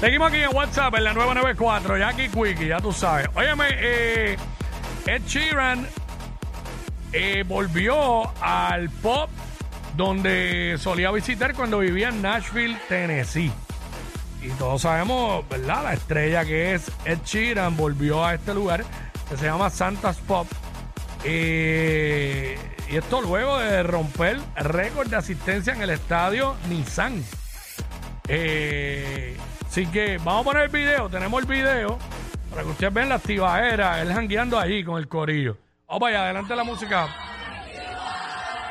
Seguimos aquí en WhatsApp en la 994, Jackie Quickie, ya tú sabes. Óyeme, eh, Ed Sheeran eh, volvió al pop donde solía visitar cuando vivía en Nashville, Tennessee. Y todos sabemos, ¿verdad? La estrella que es Ed Sheeran volvió a este lugar que se llama Santa's Pop. Eh, y esto luego de romper récord de asistencia en el estadio Nissan. Eh, así que vamos a poner el video, tenemos el video para que ustedes vean la activadera, él jangueando allí con el corillo. Vamos vaya, adelante la música.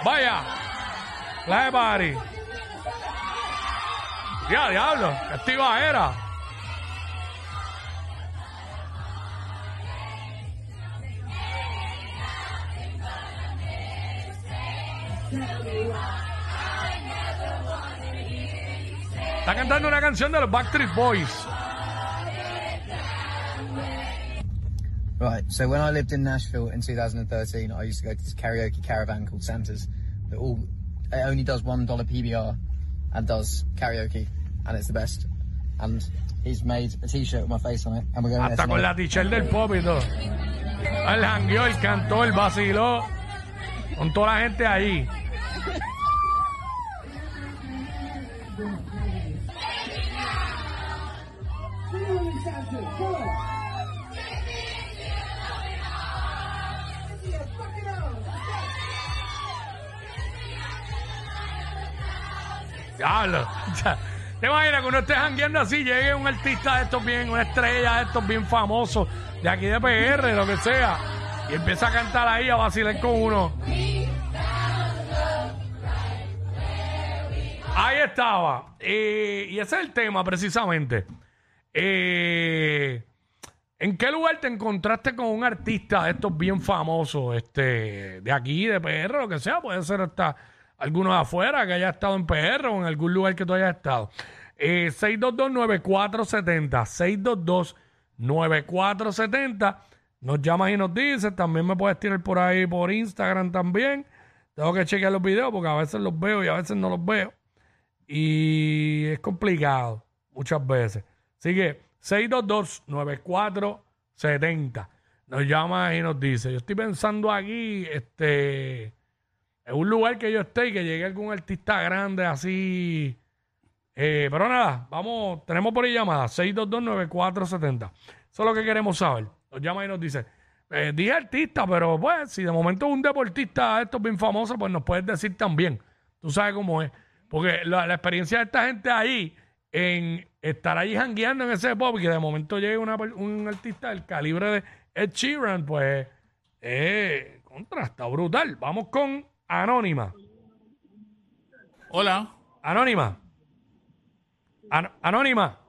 Vaya, la de party. Ya, diablo, qué. Está cantando una canción de los Backstreet Boys. Right. So when I lived in Nashville in 2013, I used to go to this karaoke caravan called Santa's that all it only does one dollar PBR and does karaoke, and it's the best. And he's made a T-shirt with my face on it, and we're going Hasta con la t-shirt del pop y todo. Él jangueó, él cantó, él vaciló. Con toda la gente ahí. Diablo. ¿Te imaginas que uno esté jangueando así, llegue un artista de estos bien, una estrella de estos bien famosos, de aquí de PR, lo que sea, y empieza a cantar ahí, a vacilar con uno? Ahí estaba. Eh, y ese es el tema, precisamente. Eh, ¿En qué lugar te encontraste con un artista de estos bien famosos, este, de aquí, de PR, lo que sea? Puede ser hasta alguno de afuera que haya estado en PR o en algún lugar que tú hayas estado. Eh, 622-9470, 622-9470. Nos llamas y nos dices. También me puedes tirar por ahí por Instagram también. Tengo que chequear los videos porque a veces los veo y a veces no los veo. Y es complicado muchas veces. Así que 622-9470. Nos llama y nos dice, yo estoy pensando aquí, este, en un lugar que yo esté y que llegue algún artista grande así. Eh, pero nada, vamos, tenemos por ahí llamada, 622-9470. Eso es lo que queremos saber. Nos llama y nos dice, eh, dije artista, pero pues, si de momento es un deportista de estos bien famoso, pues nos puedes decir también. Tú sabes cómo es. Porque la experiencia de esta gente ahí, en estar allí jangueando en ese pop y que de momento llegue una un artista del calibre de Ed Sheeran, pues, eh, contra, está brutal. Vamos con Anónima. Hola. Anónima. An- Anónima.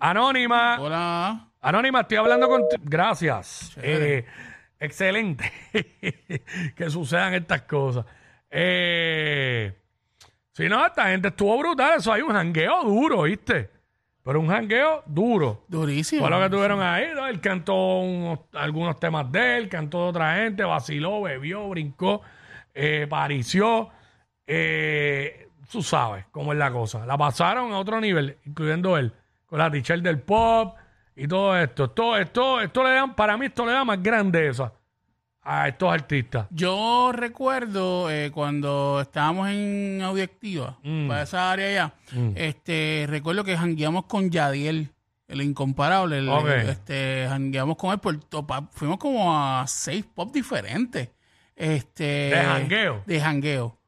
Anónima. Hola. Anónima, estoy hablando contigo. Gracias. Eh, excelente que sucedan estas cosas. Eh, si no, esta gente estuvo brutal. Eso hay un jangueo duro, ¿viste? Pero un jangueo duro. Durísimo. Fue lo que tuvieron ahí, ¿no? Él cantó unos- algunos temas de él, cantó de otra gente, vaciló, bebió, brincó, eh, parició. Eh, tú sabes cómo es la cosa. La pasaron a otro nivel, incluyendo él, con la t del pop y todo esto. Esto, esto, esto le dan, para mí esto le da más grandeza a estos artistas. Yo recuerdo eh, cuando estábamos en Audioactiva, Mm. para esa área allá, este, recuerdo que jangueamos con Yadiel, el incomparable. el- Ok. este, jangueamos con él por to- pa- fuimos como a seis pop diferentes. Este, ¿De jangueo? De jangueo.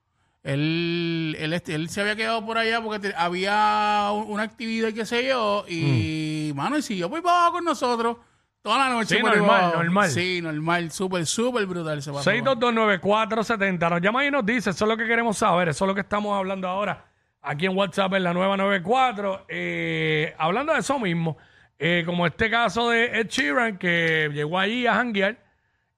Él, él, este, él se había quedado por allá porque te- había un- una actividad y qué sé yo, y mano, y siguió por ahí para abajo con nosotros toda la noche. Sí, por normal, normal. Sí, normal, súper, súper brutal se pasó. 6229470. Nos llama y nos dice, eso es lo que queremos saber, eso es lo que estamos hablando ahora aquí en WhatsApp en la nueva 94. Eh, hablando de eso mismo, eh, como este caso de Ed Sheeran que llegó allí a janguear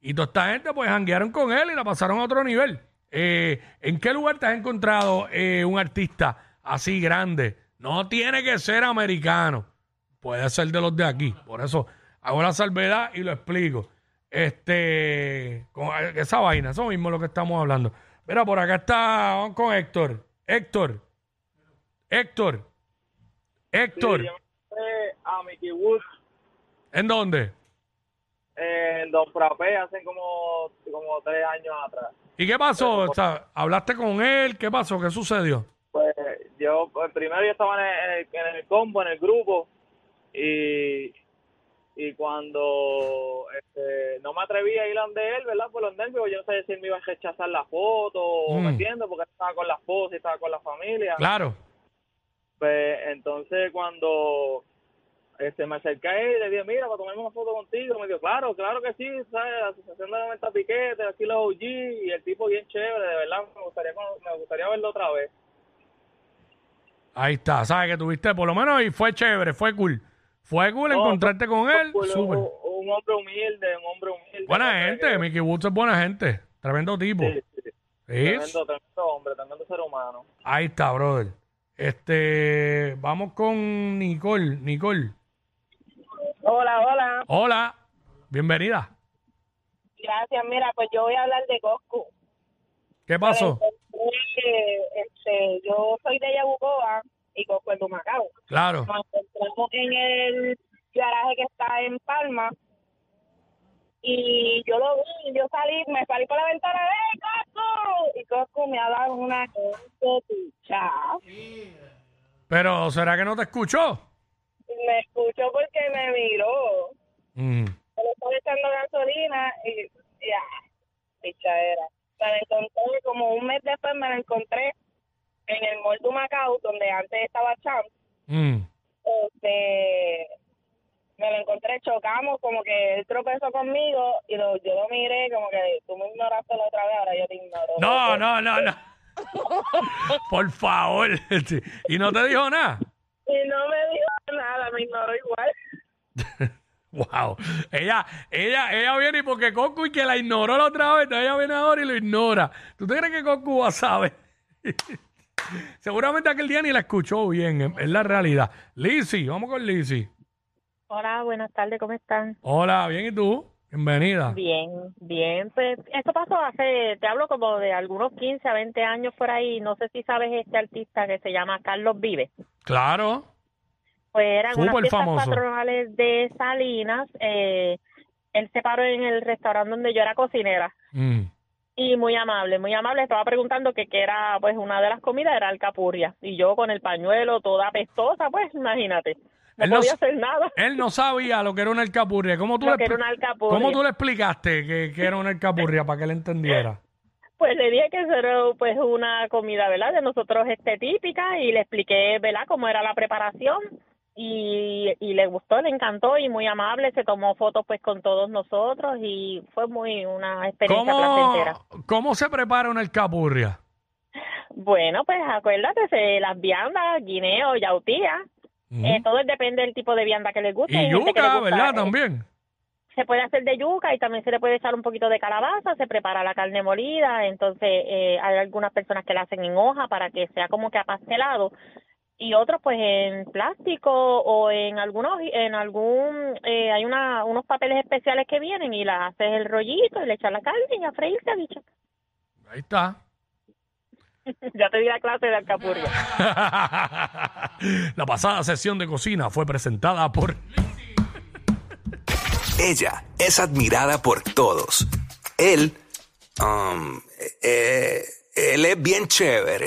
y toda esta gente pues janguearon con él y la pasaron a otro nivel. Eh, ¿En qué lugar te has encontrado eh, un artista así grande? No tiene que ser americano, puede ser de los de aquí. Por eso hago la salvedad y lo explico. Este, con esa vaina, eso mismo es lo que estamos hablando. Mira, por acá está, vamos con Héctor. Héctor. Héctor. Héctor. Mickey Woods ¿En dónde? en Don Frappé hace como, como tres años atrás. ¿Y qué pasó? O sea, ¿Hablaste con él? ¿Qué pasó? ¿Qué sucedió? Pues yo, pues, primero yo estaba en el- en el combo, en el grupo, y, y cuando este, no me atreví a ir donde él, ¿verdad? Por los nervios, yo no sé si él me iba a rechazar la foto, o Mm. me entiendes, porque él estaba con la esposa y estaba con la familia. Claro. Pues entonces cuando este me acerqué a él y le dije, mira, para tomarme una foto contigo, me dijo, claro, claro que sí, ¿sabes? La Asociación de 90 Piquetes, aquí los OG, y el tipo bien chévere, de verdad, me gustaría, me gustaría verlo otra vez. Ahí está. ¿Sabes que tuviste? Por lo menos y fue chévere, fue cool. Fue cool No, encontrarte con él. Pues, Súper. un, un hombre humilde, un hombre humilde. Buena gente. Que- Mickey Woods es buena gente. Tremendo tipo. Sí, sí, Sí. Tremendo, tremendo hombre, tremendo ser humano. Ahí está, brother. Este, vamos con Nicole. Nicole. Hola, hola. Hola. Bienvenida. Gracias. Mira, pues yo voy a hablar de Coscu. ¿Qué pasó? Eh, Este, yo soy de Yabucoa y Coscu es de Humacao. Claro. Nos encontramos en el garaje que está en Palma y yo lo vi, yo salí, me salí por la ventana, ¡Hey, Coscu! Y Coscu me ha dado una cosecha. Pero, ¿será que no te escuchó? Me escuchó porque me miró. Mm. Yo le estaba echando gasolina y ya, pichadera. Me la encontré como un mes después, me la encontré en el Mall de Macao, donde antes estaba Champ. Mm. Este, me lo encontré, chocamos, como que él tropezó conmigo y lo, yo lo miré como que tú me ignoraste la otra vez, ahora yo te ignoro. No, no, no, no. Por favor. ¿Y no te dijo nada? Y no me dijo nada, me ignoró igual. Wow. Ella, ella, ella viene y porque Coco y que la ignoró la otra vez, entonces ella viene ahora y lo ignora. ¿Tú te crees que Coco va a saber? Seguramente aquel día ni la escuchó bien, es la realidad. Lizzy, vamos con Lizzy. Hola, buenas tardes, ¿cómo están? Hola, bien, ¿y tú? Bienvenida. Bien, bien. Pues esto pasó hace, te hablo como de algunos 15 a 20 años por ahí. No sé si sabes este artista que se llama Carlos Vive. Claro. Pues eran unas Súper fiestas famoso. patronales de Salinas. Eh, él se paró en el restaurante donde yo era cocinera. Mm. Y muy amable, muy amable. Estaba preguntando que qué era, pues una de las comidas era alcapurria. Y yo con el pañuelo toda apestosa, pues imagínate. No Él no podía s- hacer nada. Él no sabía lo que era una alcapurria. ¿Cómo tú, Lo le, que era expli- una alcapurria. ¿Cómo tú le explicaste que, que era una alcapurria para que él entendiera? Pues le dije que eso era pues una comida, ¿verdad? De nosotros este típica y le expliqué, ¿verdad? Cómo era la preparación y, y le gustó, le encantó y muy amable, se tomó fotos pues con todos nosotros y fue muy una experiencia ¿Cómo, placentera. ¿Cómo se prepara una alcapurria? Bueno, pues acuérdate, se- las viandas, guineo, yautía, eh, todo depende del tipo de vianda que les guste. Y que yuca, gusta, ¿verdad? eh, También. se puede hacer de yuca y también se le puede echar un poquito de calabaza, se prepara la carne molida, entonces eh, hay algunas personas que la hacen en hoja para que sea como que apastelado y otros pues en plástico o en algunos en algún eh, hay una unos papeles especiales que vienen y la haces el rollito y le echas la carne y a freírse dicho. Ahí está. ya te di la clase de alcapurria. La pasada sesión de cocina fue presentada por... Ella es admirada por todos. Él, um, eh, él es bien chévere.